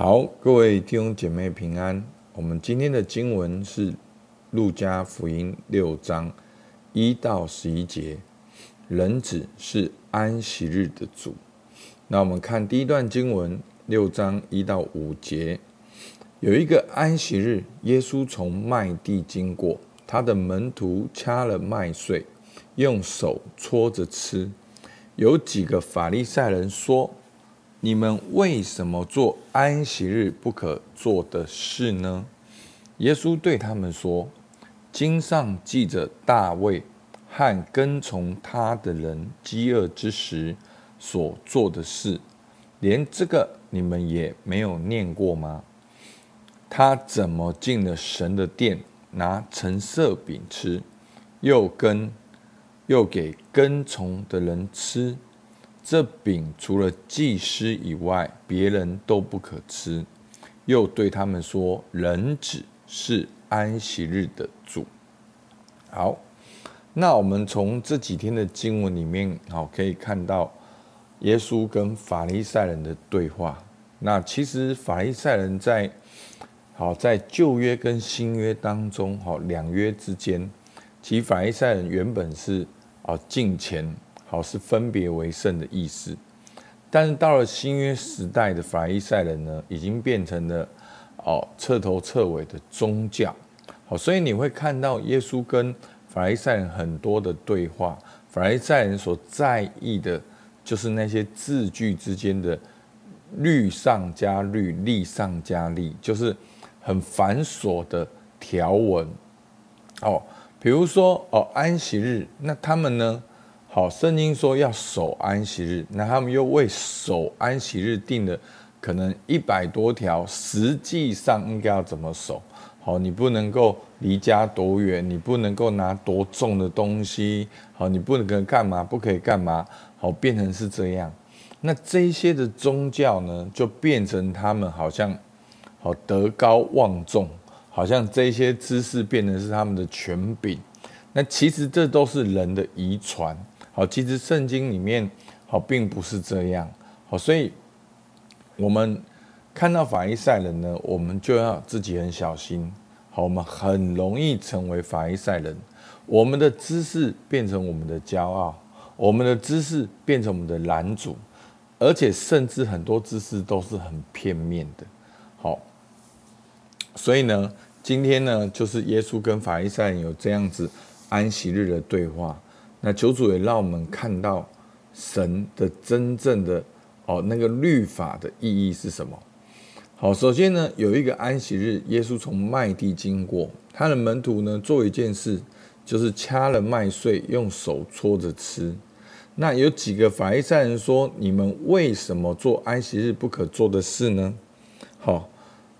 好，各位弟兄姐妹平安。我们今天的经文是路加福音六章一到十一节。人子是安息日的主。那我们看第一段经文，六章一到五节。有一个安息日，耶稣从麦地经过，他的门徒掐了麦穗，用手搓着吃。有几个法利赛人说。你们为什么做安息日不可做的事呢？耶稣对他们说：“经上记着大卫和跟从他的人饥饿之时所做的事，连这个你们也没有念过吗？他怎么进了神的殿，拿陈设饼吃，又跟又给跟从的人吃。”这饼除了祭司以外，别人都不可吃。又对他们说：“人子是安息日的主。”好，那我们从这几天的经文里面，好可以看到耶稣跟法利赛人的对话。那其实法利赛人在好在旧约跟新约当中，好两约之间，其实法利赛人原本是啊敬虔。好，是分别为圣的意思，但是到了新约时代的法利赛人呢，已经变成了哦彻头彻尾的宗教。好，所以你会看到耶稣跟法利赛人很多的对话，法利赛人所在意的就是那些字句之间的律上加律，利上加利，就是很繁琐的条文。哦，比如说哦安息日，那他们呢？好，圣经说要守安息日，那他们又为守安息日定了可能一百多条，实际上应该要怎么守？好，你不能够离家多远，你不能够拿多重的东西，好，你不能够干嘛？不可以干嘛？好，变成是这样。那这些的宗教呢，就变成他们好像好德高望重，好像这些知识变成是他们的权柄。那其实这都是人的遗传。好，其实圣经里面好并不是这样。好，所以我们看到法利赛人呢，我们就要自己很小心。好，我们很容易成为法利赛人，我们的知识变成我们的骄傲，我们的知识变成我们的拦阻，而且甚至很多知识都是很片面的。好，所以呢，今天呢，就是耶稣跟法利赛人有这样子安息日的对话。那求主也让我们看到神的真正的哦，那个律法的意义是什么？好，首先呢，有一个安息日，耶稣从麦地经过，他的门徒呢做一件事，就是掐了麦穗，用手搓着吃。那有几个法利赛人说：“你们为什么做安息日不可做的事呢？”好，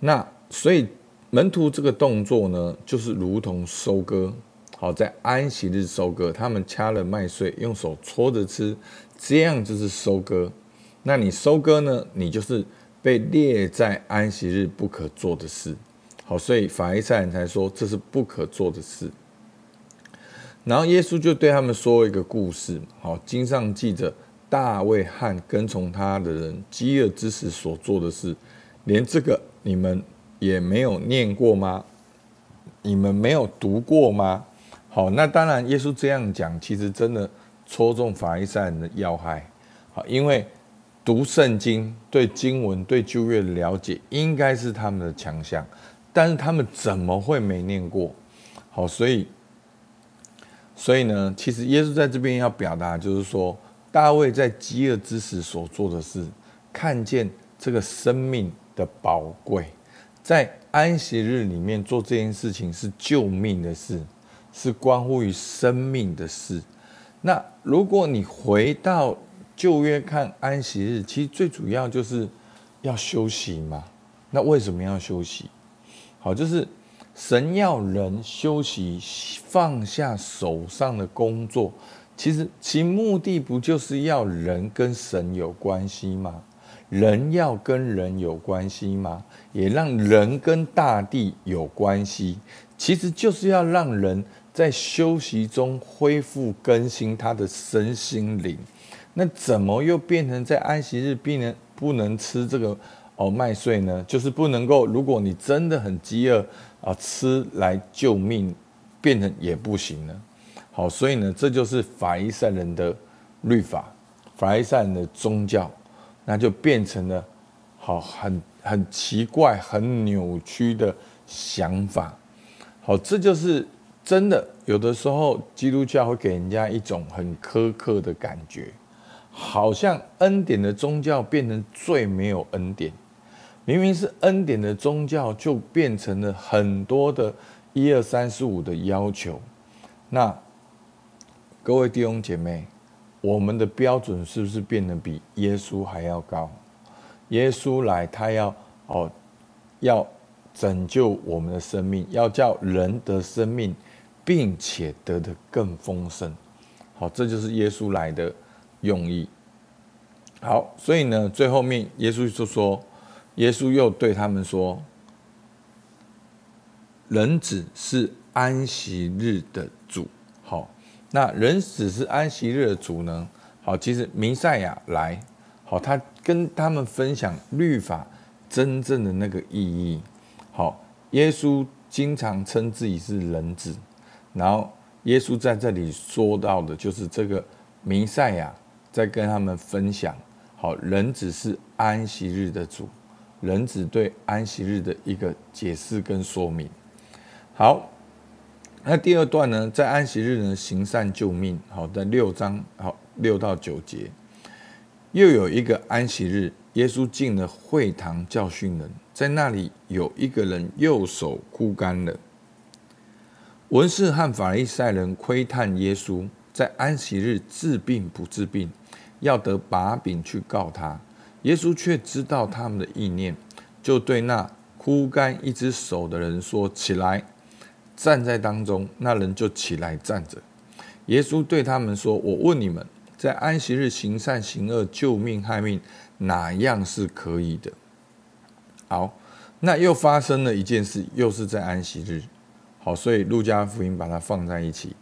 那所以门徒这个动作呢，就是如同收割。好，在安息日收割，他们掐了麦穗，用手搓着吃，这样就是收割。那你收割呢？你就是被列在安息日不可做的事。好，所以法利赛人才说这是不可做的事。然后耶稣就对他们说一个故事。好，经上记着大卫和跟从他的人饥饿之时所做的事，连这个你们也没有念过吗？你们没有读过吗？好，那当然，耶稣这样讲，其实真的戳中法利赛人的要害。好，因为读圣经、对经文、对旧约的了解，应该是他们的强项，但是他们怎么会没念过？好，所以，所以呢，其实耶稣在这边要表达，就是说，大卫在饥饿之时所做的事，看见这个生命的宝贵，在安息日里面做这件事情是救命的事。是关乎于生命的事。那如果你回到旧约看安息日，其实最主要就是要休息嘛。那为什么要休息？好，就是神要人休息，放下手上的工作。其实其目的不就是要人跟神有关系吗？人要跟人有关系吗？也让人跟大地有关系。其实就是要让人。在休息中恢复更新他的身心灵，那怎么又变成在安息日病人不能吃这个哦麦穗呢？就是不能够，如果你真的很饥饿啊，吃来救命，变成也不行了。好，所以呢，这就是法利赛人的律法，法利赛人的宗教，那就变成了好很很奇怪、很扭曲的想法。好，这就是真的。有的时候，基督教会给人家一种很苛刻的感觉。好像恩典的宗教变成最没有恩典，明明是恩典的宗教，就变成了很多的一二三四五的要求。那各位弟兄姐妹，我们的标准是不是变得比耶稣还要高？耶稣来，他要哦，要拯救我们的生命，要叫人的生命，并且得的更丰盛。好，这就是耶稣来的。用意好，所以呢，最后面耶稣就说：“耶稣又对他们说，人子是安息日的主。好，那人子是安息日的主呢？好，其实弥赛亚来，好，他跟他们分享律法真正的那个意义。好，耶稣经常称自己是人子，然后耶稣在这里说到的就是这个弥赛亚。”在跟他们分享，好，人只是安息日的主，人只对安息日的一个解释跟说明。好，那第二段呢，在安息日呢行善救命，好，在六章好六到九节，又有一个安息日，耶稣进了会堂教训人，在那里有一个人右手枯干了，文士和法利赛人窥探耶稣在安息日治病不治病。要得把柄去告他，耶稣却知道他们的意念，就对那枯干一只手的人说：“起来，站在当中。”那人就起来站着。耶稣对他们说：“我问你们，在安息日行善行恶、救命害命，哪样是可以的？”好，那又发生了一件事，又是在安息日。好，所以路加福音把它放在一起。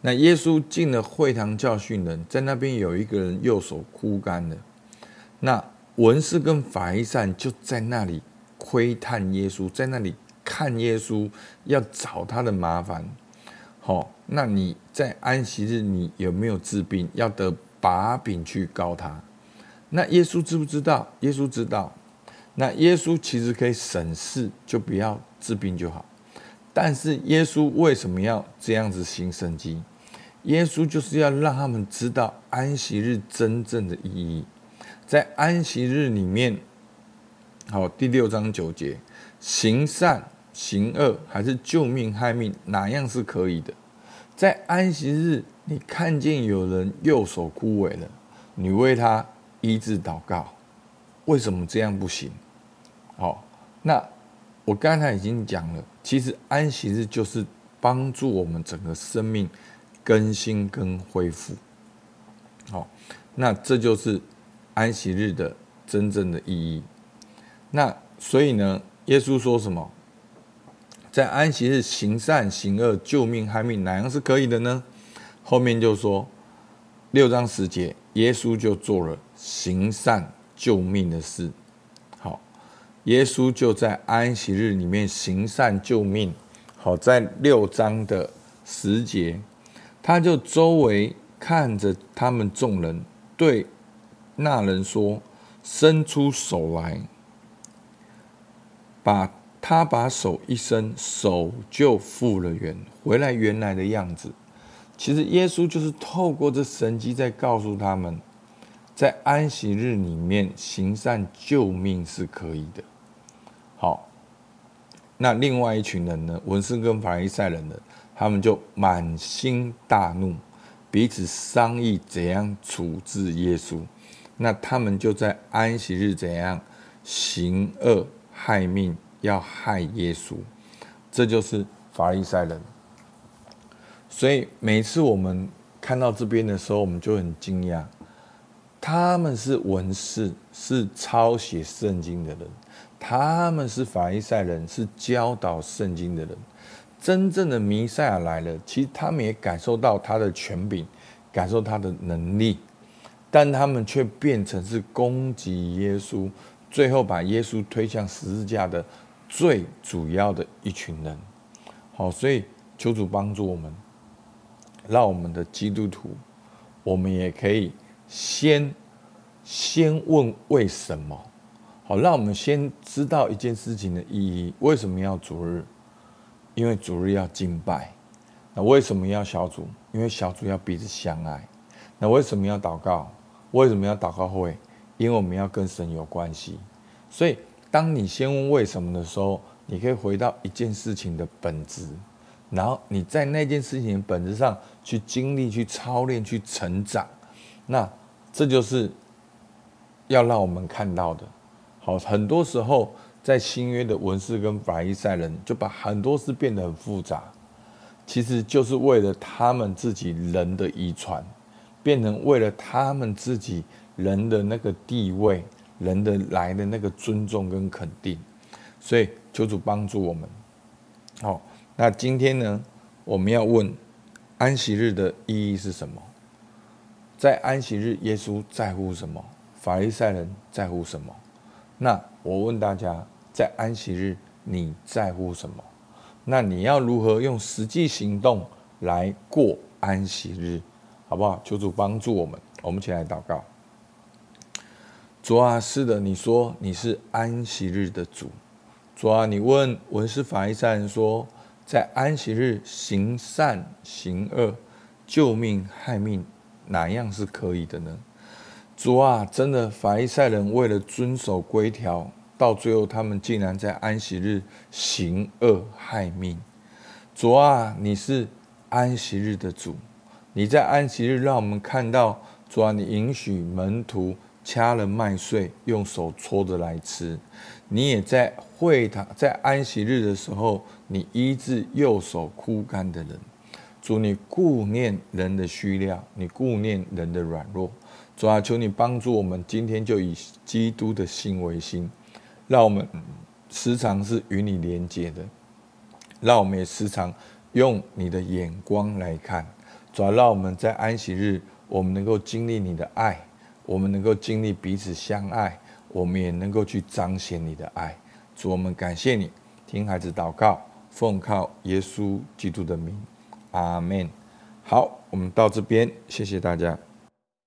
那耶稣进了会堂教训人，在那边有一个人右手枯干了。那文士跟法利赛人就在那里窥探耶稣，在那里看耶稣，要找他的麻烦。好，那你在安息日你有没有治病？要得把柄去告他。那耶稣知不知道？耶稣知道。那耶稣其实可以省事，就不要治病就好。但是耶稣为什么要这样子行神迹？耶稣就是要让他们知道安息日真正的意义。在安息日里面，好，第六章九节，行善行恶还是救命害命，哪样是可以的？在安息日，你看见有人右手枯萎了，你为他医治祷告，为什么这样不行？好，那。我刚才已经讲了，其实安息日就是帮助我们整个生命更新跟恢复。好，那这就是安息日的真正的意义。那所以呢，耶稣说什么？在安息日行善行恶、救命害命，哪样是可以的呢？后面就说六章十节，耶稣就做了行善救命的事。耶稣就在安息日里面行善救命。好，在六章的十节，他就周围看着他们众人，对那人说：“伸出手来。”把他把手一伸，手就复了原，回来原来的样子。其实耶稣就是透过这神迹，在告诉他们，在安息日里面行善救命是可以的。好，那另外一群人呢？文士跟法利赛人呢？他们就满心大怒，彼此商议怎样处置耶稣。那他们就在安息日怎样行恶害命，要害耶稣。这就是法利赛人。所以每次我们看到这边的时候，我们就很惊讶，他们是文士，是抄写圣经的人。他们是法利赛人，是教导圣经的人。真正的弥赛亚来了，其实他们也感受到他的权柄，感受他的能力，但他们却变成是攻击耶稣、最后把耶稣推向十字架的最主要的一群人。好，所以求主帮助我们，让我们的基督徒，我们也可以先先问为什么。好，让我们先知道一件事情的意义：为什么要主日？因为主日要敬拜。那为什么要小组？因为小组要彼此相爱。那为什么要祷告？为什么要祷告会？因为我们要跟神有关系。所以，当你先问为什么的时候，你可以回到一件事情的本质，然后你在那件事情的本质上去经历、去操练、去成长。那这就是要让我们看到的。好，很多时候在新约的文士跟法利赛人就把很多事变得很复杂。其实就是为了他们自己人的遗传，变成为了他们自己人的那个地位，人的来的那个尊重跟肯定，所以求主帮助我们。好，那今天呢，我们要问安息日的意义是什么？在安息日，耶稣在乎什么？法利赛人在乎什么？那我问大家，在安息日你在乎什么？那你要如何用实际行动来过安息日，好不好？求主帮助我们，我们一起来祷告。主啊，是的，你说你是安息日的主。主啊，你问文士法利赛人说，在安息日行善行恶、救命害命，哪样是可以的呢？主啊，真的，法利赛人为了遵守规条。到最后，他们竟然在安息日行恶害命。主啊，你是安息日的主，你在安息日让我们看到，主啊，你允许门徒掐了麦穗，用手搓着来吃。你也在会堂，在安息日的时候，你医治右手枯干的人。主，你顾念人的需要，你顾念人的软弱。主啊，求你帮助我们，今天就以基督的心为心。让我们时常是与你连接的，让我们也时常用你的眼光来看，主要让我们在安息日，我们能够经历你的爱，我们能够经历彼此相爱，我们也能够去彰显你的爱。主，我们感谢你，听孩子祷告，奉靠耶稣基督的名，阿门。好，我们到这边，谢谢大家。